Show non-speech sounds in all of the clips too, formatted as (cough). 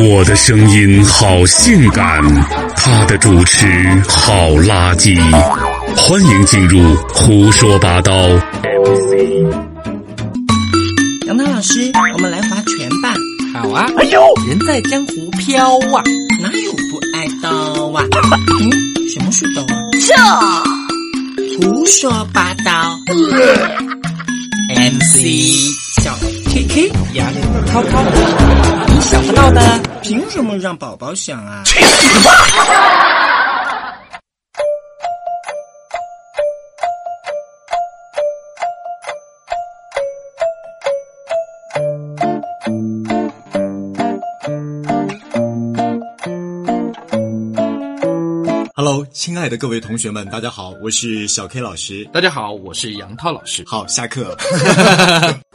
我的声音好性感，他的主持好垃圾。欢迎进入胡说八道。杨涛老师，我们来划拳吧。好啊！哎呦，人在江湖飘啊，哪有不挨刀啊？(laughs) 嗯，什么是刀啊？这胡说八道。(laughs) MC 小 KK 杨涛涛，你想不到的，凭什么让宝宝想啊？去死吧！Hello，亲爱的各位同学们，大家好，我是小 K 老师。大家好，我是杨涛老师。好，下课。(laughs)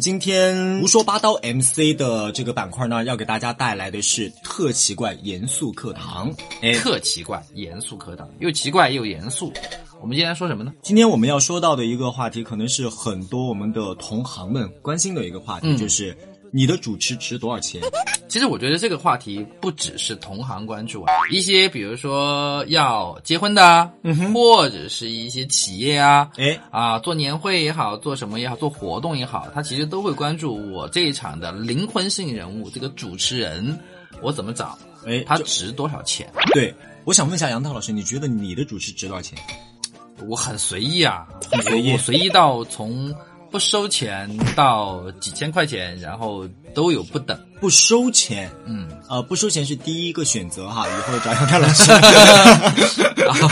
今天胡说八道 MC 的这个板块呢，要给大家带来的是特奇怪严肃课堂。哎，特奇怪，严肃课堂，又奇怪又严肃。我们今天说什么呢？今天我们要说到的一个话题，可能是很多我们的同行们关心的一个话题，嗯就是你的主持值多少钱？其实我觉得这个话题不只是同行关注啊，一些比如说要结婚的啊，或者是一些企业啊，哎，啊，做年会也好，做什么也好，做活动也好，他其实都会关注我这一场的灵魂性人物，这个主持人，我怎么找，哎，他值多少钱？对，我想问一下杨涛老师，你觉得你的主持值多少钱？我很随意啊，很随意我随意到从不收钱到几千块钱，然后都有不等。不收钱，嗯，呃，不收钱是第一个选择哈，以后找杨涛老师。然后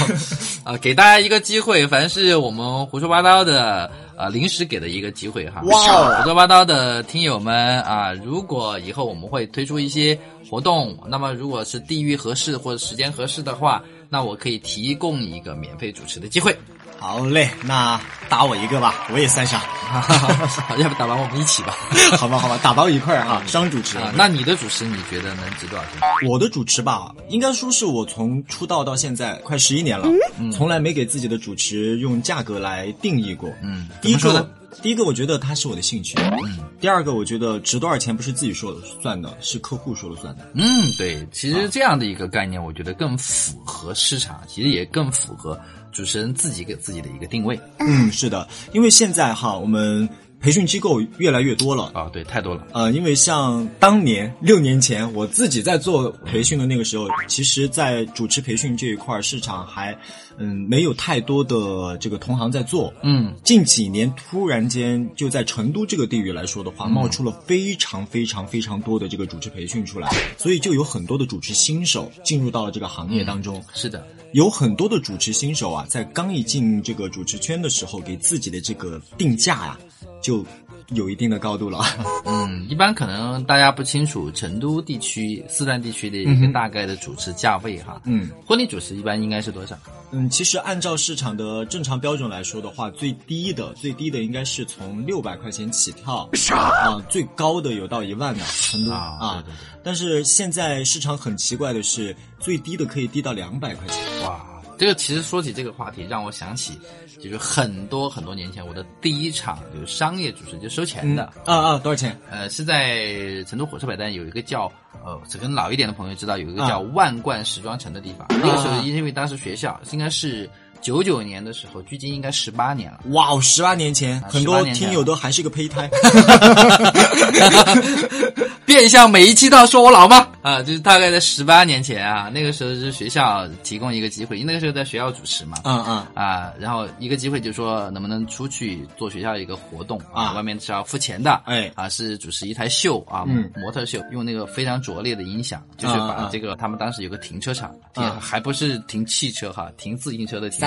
啊、给大家一个机会，凡是我们胡说八道的啊临时给的一个机会哈。哇哦胡说八道的听友们啊，如果以后我们会推出一些活动，那么如果是地域合适或者时间合适的话，那我可以提供一个免费主持的机会。好嘞，那打我一个吧，我也算上。(laughs) 好，要不打完我们一起吧。(laughs) 好吧，好吧，打包一块儿哈，双主持。啊，那你的主持你觉得能值多少钱？我的主持吧，应该说是我从出道到现在快十一年了，从来没给自己的主持用价格来定义过。嗯第一个，第一个，我觉得它是我的兴趣。嗯，第二个，我觉得值多少钱不是自己说了算的，是客户说了算的。嗯，对，其实这样的一个概念，我觉得更符合市场，其实也更符合主持人自己给自己的一个定位。嗯，是的，因为现在哈，我们培训机构越来越多了。啊。对，太多了。呃，因为像当年六年前我自己在做培训的那个时候，其实，在主持培训这一块儿市场还嗯没有太多的这个同行在做。嗯，近几年突然间就在成都这个地域来说的话，冒出了非常非常非常多的这个主持培训出来，所以就有很多的主持新手进入到了这个行业当中。是的，有很多的主持新手啊，在刚一进这个主持圈的时候，给自己的这个定价呀、就有一定的高度了。(laughs) 嗯，一般可能大家不清楚成都地区、四川地区的一个大概的主持价位哈。嗯婚礼主持一般应该是多少？嗯，其实按照市场的正常标准来说的话，最低的最低的应该是从六百块钱起跳，啊，最高的有到一万的成都啊啊对对对。但是现在市场很奇怪的是，最低的可以低到两百块钱。哇，这个其实说起这个话题，让我想起就是很多很多年前我的第一场就是商业主持就收钱的。啊啊，多少钱？呃，是在成都火车北站有一个叫呃，可能老一点的朋友知道有一个啊叫万贯时装城的地方。那个时候因为当时学校应该是九九年的时候，距今应该十八年了。哇哦，十八年前，很多18年前听友都还是个胚胎。(laughs) 变相每一期都要说我老吗？啊，就是大概在十八年前啊，那个时候是学校提供一个机会，因为那个时候在学校主持嘛。嗯嗯啊，然后一个机会就说能不能出去做学校的一个活动啊外面是要付钱的，哎啊是主持一台秀啊，嗯模特秀，用那个非常拙劣的音响，就是把这个他们当时有个停车场，停啊还不是停汽车哈，停自行车的停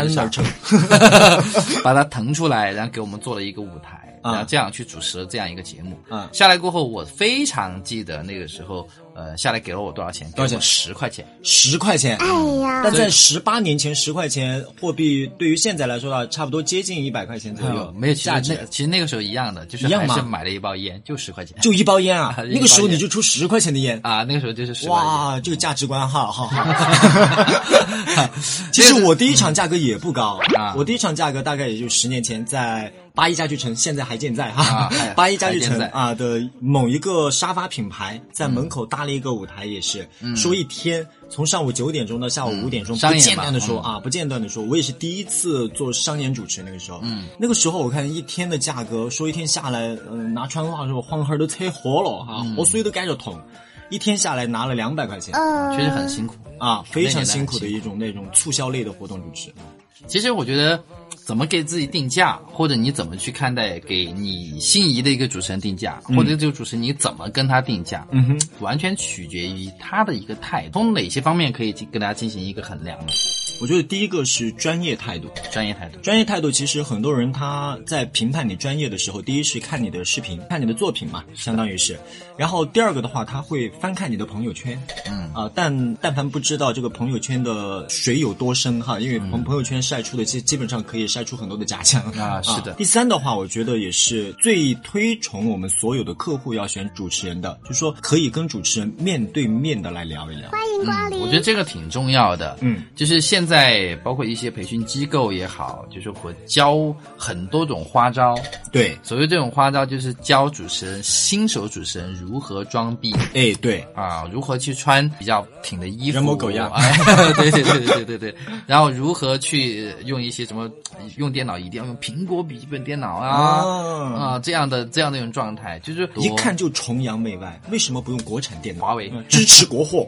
(laughs) 把它腾出来，然后给我们做了一个舞台，啊。然后这样去主持了这样一个节目。嗯下来过后，我非常记得那个时候，呃，下来给了我多少钱？多少钱十块钱。十块钱，哎呀！但在十八年前，十块钱货币对于现在来说的话，差不多接近一百块钱左右，没有，其实那价值。其实那个时候一样的，就是一样吗还是买了一包烟，就十块钱。就一包烟啊啊，(laughs) 那个时候你就出十块钱的烟，啊，那个时候就是十块钱。哇，这个价值观哈，好好。(laughs) 其实我第一场价格也不高啊我第一场价格大概也就十年前在八一家具城，现在还健在啊哈还。八一家具城啊的某一个沙发品牌在门口搭搭了一个舞台，也是、说一天从上午九点钟到下午五点钟，不间断的说、嗯啊，不间断的说。我也是第一次做商演主持，那个时候，嗯，那个时候我看一天的价格，说一天下来，嗯、拿川话说黄河都扯活了哈，嗯我水都感觉痛。一天下来拿了两百块钱、确实很辛苦。啊，非常辛苦的一种那种促销类的活动主持。其实我觉得，怎么给自己定价，或者你怎么去看待给你心仪的一个主持人定价，或者这个主持人你怎么跟他定价，嗯哼，完全取决于他的一个态度。从哪些方面可以跟大家进行一个衡量呢？我觉得第一个是专业态度。专业态度。专业态度其实很多人他在评判你专业的时候，第一是看你的视频，看你的作品嘛，相当于是。然后第二个的话，他会翻看你的朋友圈，嗯啊、但但凡不知道这个朋友圈的水有多深哈，因为朋朋友圈晒出的基基本上可以晒出很多的假象啊是的第三的话，我觉得也是最推崇我们所有的客户要选主持人的，就是说可以跟主持人面对面的来聊一聊。欢迎光临我觉得这个挺重要的。嗯，就是现在包括一些培训机构也好，就是我教很多种花招。对，所谓这种花招，就是教主持人、新手主持人如何装逼。哎，对，啊，如何去穿比较挺的衣服，人模狗样 (laughs) 哎，对对对对对对对，然后如何去用一些什么，用电脑一定要用苹果笔记本电脑啊啊啊这样的这样的一种状态，就是一看就崇洋媚外，为什么不用国产电脑？华为嗯支持国货。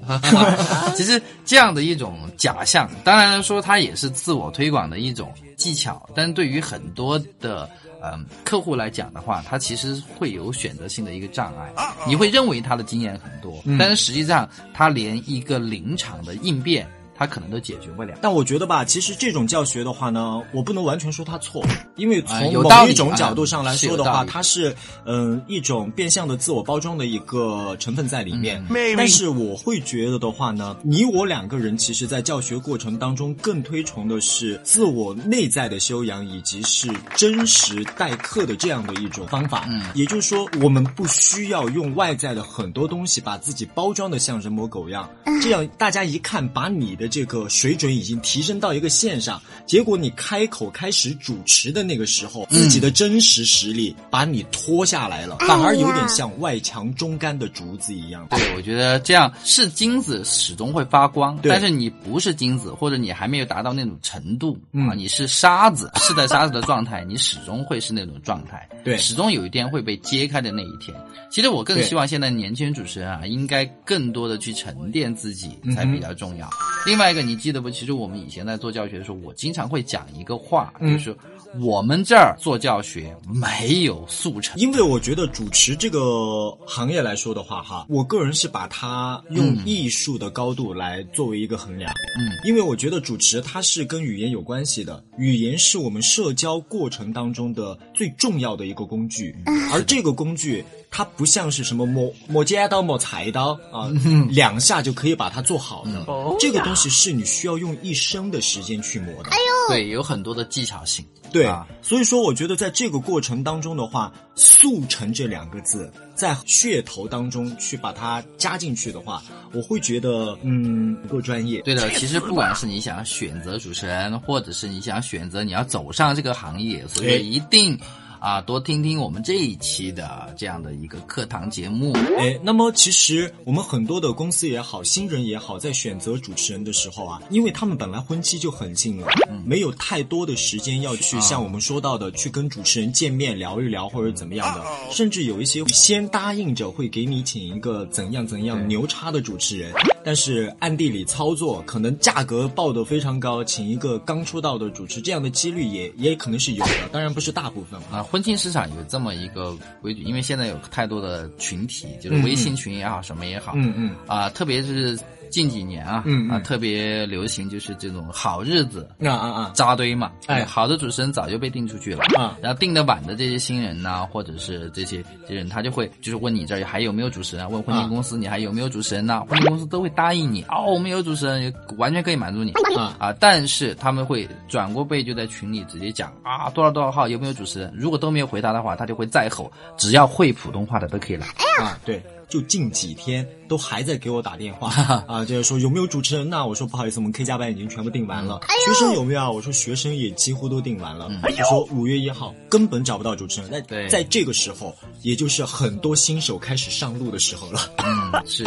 (laughs) 其实这样的一种假象，当然说它也是自我推广的一种技巧，但对于很多的嗯客户来讲的话，他其实会有选择性的一个障碍。你会认为他的经验很多，但是实际上他连一个临场的应变，他可能都解决不了。但我觉得吧，其实这种教学的话呢，我不能完全说他错，因为啊从某一种角度上来说的话，它是嗯、一种变相的自我包装的一个成分在里面。嗯但是我会觉得的话呢，你我两个人其实在教学过程当中更推崇的是自我内在的修养，以及是真实待客的这样的一种方法。嗯也就是说，我们不需要用外在的很多东西把自己包装的像人模狗样，这样大家一看，把你的这个水准已经提升到一个线上，结果你开口开始主持的那个时候，自己的真实实力把你拖下来了，反而有点像外强中干的竹子一样。对，我觉得这样是金子始终会发光，但是你不是金子，或者你还没有达到那种程度、嗯啊，你是沙子，是在沙子的状态，你始终会是那种状态，对始终有一天会被揭开的那一天。其实我更希望现在年轻人主持人啊，应该更多的去沉淀自己嗯才比较重要。另外一个，你记得不？其实我们以前在做教学的时候，我经常会讲一个话，嗯就是我们这儿做教学没有速成。因为我觉得主持这个行业来说的话，哈，我个人是把它用艺术的高度来作为一个衡量。嗯，因为我觉得主持它是跟语言有关系的，语言是我们社交过程当中的最重要的一个工具，而这个工具。它不像是什么磨磨尖刀、磨菜刀啊，两下就可以把它做好的。这个东西是你需要用一生的时间去磨的。哎呦对，有很多的技巧性。对，啊所以说我觉得在这个过程当中的话，“速成”这两个字在噱头当中去把它加进去的话，我会觉得嗯不够专业。对的，其实不管是你想选择主持人，或者是你想选择你要走上这个行业，所哎以一定啊多听听我们这一期的这样的一个课堂节目。哎，那么其实我们很多的公司也好，新人也好，在选择主持人的时候啊，因为他们本来婚期就很近了，没有太多的时间要去像我们说到的去跟主持人见面聊一聊或者怎么样的，甚至有一些先答应着会给你请一个怎样怎样牛叉的主持人，但是暗地里操作可能价格报得非常高，请一个刚出道的主持，这样的几率也也可能是有的，当然不是大部分啊。啊，婚庆市场有这么一个规矩，因为现在有太多的群体，就是微信群也好，什么也好，嗯嗯。啊，特别是近几年啊，嗯嗯。啊，特别流行就是这种好日子啊啊啊。扎堆嘛，哎。好的主持人早就被定出去了。啊。然后定的晚的这些新人呐、或者是这些这些人，他就会就是问你这儿还有没有主持人啊，问婚庆公司你还有没有主持人呐、婚庆公司都会答应你哦，我们有主持人，完全可以满足你。啊。啊，但是他们会转过背就在群里直接讲啊多少多少号有没有主持人，如果都没有回答的话，他就会再吼，只要会普通话的都可以来。啊，对，就近几天都还在给我打电话啊，就是说有没有主持人呐？我说不好意思，我们 K 加班已经全部订完了。学生有没有啊？我说学生也几乎都订完了。我说五月一号根本找不到主持人。那对在这个时候，也就是很多新手开始上路的时候了。嗯，是。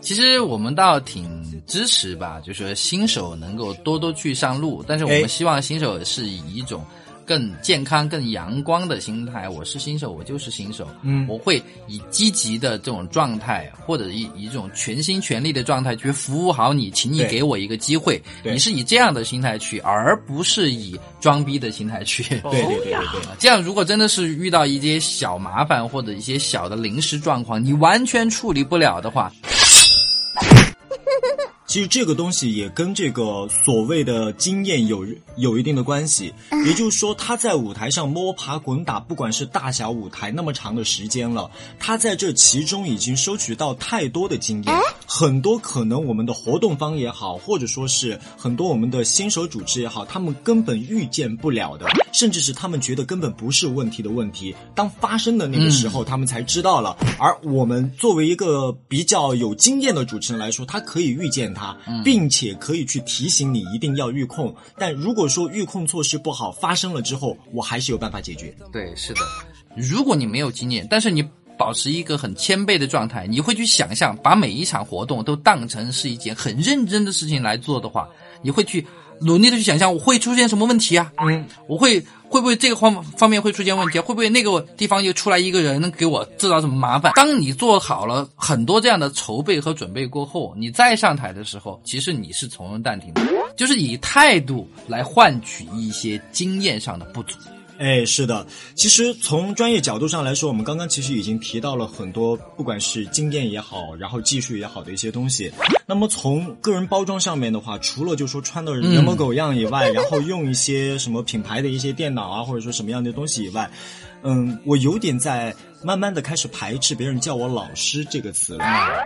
其实我们倒挺支持吧，就是说新手能够多多去上路，但是我哎们希望新手是以一种更健康、更阳光的心态。我是新手，我就是新手，嗯我会以积极的这种状态，或者以以一种全心全力的状态去服务好你，请你给我一个机会。你是以这样的心态去，而不是以装逼的心态去。对对对对对。这样，如果真的是遇到一些小麻烦或者一些小的临时状况，你完全处理不了的话，其实这个东西也跟这个所谓的经验有有一定的关系，也就是说，他在舞台上摸爬滚打，不管是大小舞台那么长的时间了，他在这其中已经收取到太多的经验，很多可能我们的活动方也好，或者说是很多我们的新手主持也好，他们根本预见不了的，甚至是他们觉得根本不是问题的问题，当发生的那个时候，他们才知道了。而我们作为一个比较有经验的主持人来说，他可以预见它，并且可以去提醒你一定要预控。但如果说预控措施不好，发生了之后，我还是有办法解决。对，是的。如果你没有经验，但是你保持一个很谦卑的状态，你会去想象，把每一场活动都当成是一件很认真的事情来做的话，你会去努力的去想象，我会出现什么问题啊？嗯，我会会不会这个方方面会出现问题啊？会不会那个地方又出来一个人能给我制造什么麻烦？当你做好了很多这样的筹备和准备过后，你再上台的时候，其实你是从容淡定的，就是以态度来换取一些经验上的不足。哎，是的，其实从专业角度上来说，我们刚刚其实已经提到了很多，不管是经验也好，然后技术也好的一些东西。那么从个人包装上面的话，除了就说穿的人模狗样以外，然后用一些什么品牌的一些电脑啊，或者说什么样的东西以外，嗯，我有点在慢慢的开始排斥别人叫我老师这个词了，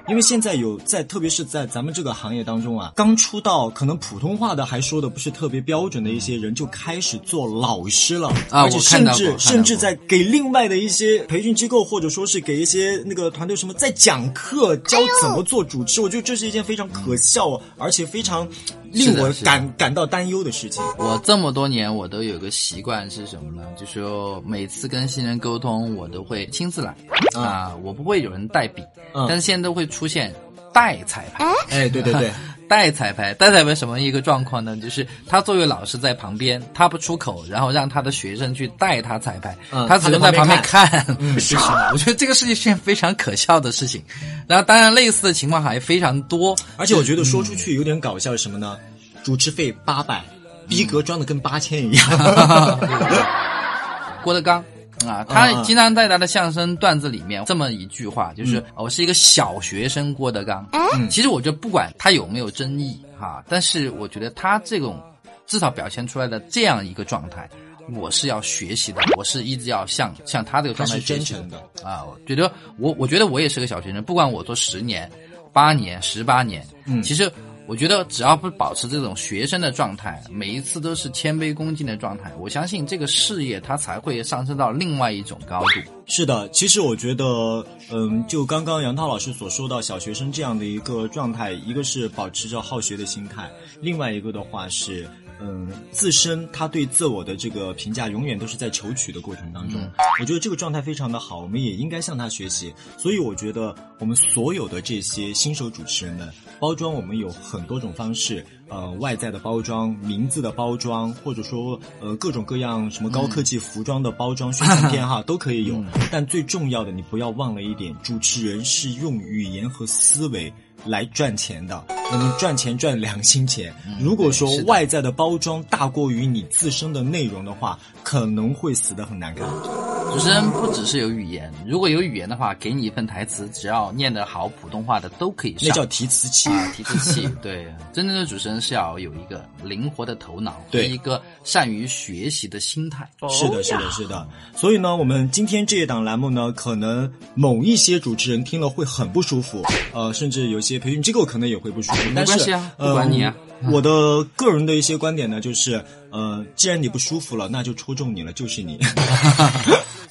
因为现在有在，特别是在咱们这个行业当中啊，刚出道可能普通话的还说的不是特别标准的一些人，就开始做老师了，啊而且甚至甚至在给另外的一些培训机构或者说是给一些那个团队什么在讲课教怎么做主持，我觉得这是一件非常可笑而且非常令我感感到担忧的事情。我这么多年，我都有个习惯是什么呢？就是说每次跟新人沟通，我都会亲自来啊，我不会有人代笔，嗯但是现在都会出现代彩排。哎，对对对，代 (laughs) 彩排，代彩排什么一个状况呢？就是他作为老师在旁边，他不出口，然后让他的学生去代他彩排，嗯他只能在旁边看。嗯 (laughs) 是的，我觉得这个是一件非常可笑的事情。然后，当然类似的情况还非常多，而且我觉得说出去有点搞笑，什么呢？主持费八百，逼格装的跟八千一样。(laughs) 郭德纲啊，他经常在他的相声段子里面这么一句话，就是、嗯我是一个小学生郭德纲。嗯，其实我觉得不管他有没有争议哈，但是我觉得他这种至少表现出来的这样一个状态。我是要学习的，我是一直要向向他这个状态是学习真诚的啊！我觉得我我觉得我也是个小学生，不管我做十年、八年、十八年，嗯其实我觉得只要不保持这种学生的状态，每一次都是谦卑恭敬的状态，我相信这个事业它才会上升到另外一种高度。是的，其实我觉得，嗯，就刚刚杨涛老师所说到小学生这样的一个状态，一个是保持着好学的心态，另外一个的话是。嗯，自身他对自我的这个评价永远都是在求取的过程当中，我觉得这个状态非常的好，我们也应该向他学习。所以我觉得我们所有的这些新手主持人们，包装我们有很多种方式，呃，外在的包装、名字的包装，或者说呃各种各样什么高科技服装的包装、宣传片哈都可以有。但最重要的，你不要忘了一点，主持人是用语言和思维。来赚钱的，我们赚钱赚良心钱。如果说外在的包装大过于你自身的内容的话，可能会死得很难看。主持人不只是有语言，如果有语言的话，给你一份台词，只要念得好普通话的都可以上。那叫提词器。啊，提词器。(laughs) 对，真正的主持人是要有一个灵活的头脑和对一个善于学习的心态。是的，是的，是的。所以呢，我们今天这一档栏目呢，可能某一些主持人听了会很不舒服，呃，甚至有些培训机构可能也会不舒服。没关系啊不管你啊呃我的个人的一些观点呢，就是，呃，既然你不舒服了，那就戳中你了，就是你。(laughs)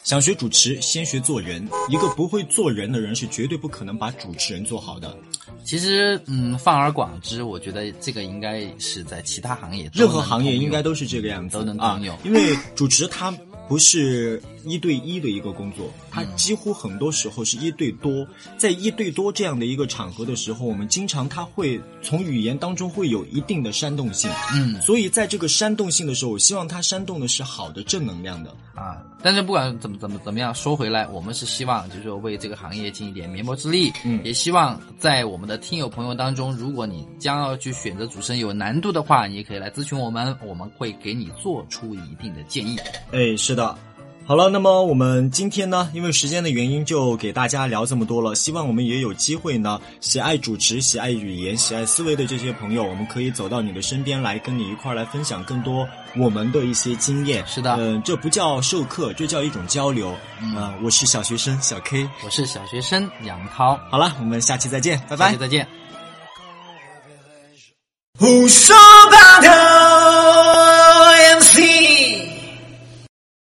想学主持，先学做人。一个不会做人的人，是绝对不可能把主持人做好的。其实，嗯，泛而广之，我觉得这个应该是在其他行业任何行业应该都是这个样子，都能啊通用。因为主持他不是一对一的一个工作，它几乎很多时候是一对多。在一对多这样的一个场合的时候，我们经常它会从语言当中会有一定的煽动性。嗯，所以在这个煽动性的时候，我希望它煽动的是好的正能量的。啊，但是不管怎么怎么怎么样，说回来，我们是希望就是说为这个行业尽一点绵薄之力，嗯也希望在我们的听友朋友当中，如果你将要去选择主持人有难度的话，你也可以来咨询我们，我们会给你做出一定的建议。哎，是的。好了，那么我们今天呢，因为时间的原因，就给大家聊这么多了。希望我们也有机会呢，喜爱主持、喜爱语言、喜爱思维的这些朋友，我们可以走到你的身边来，跟你一块儿来分享更多我们的一些经验。是的嗯、这不叫授课，这叫一种交流。嗯、我是小学生小 K。我是小学生杨涛，好了，我们下期再见，拜拜下期。再见。胡说八道。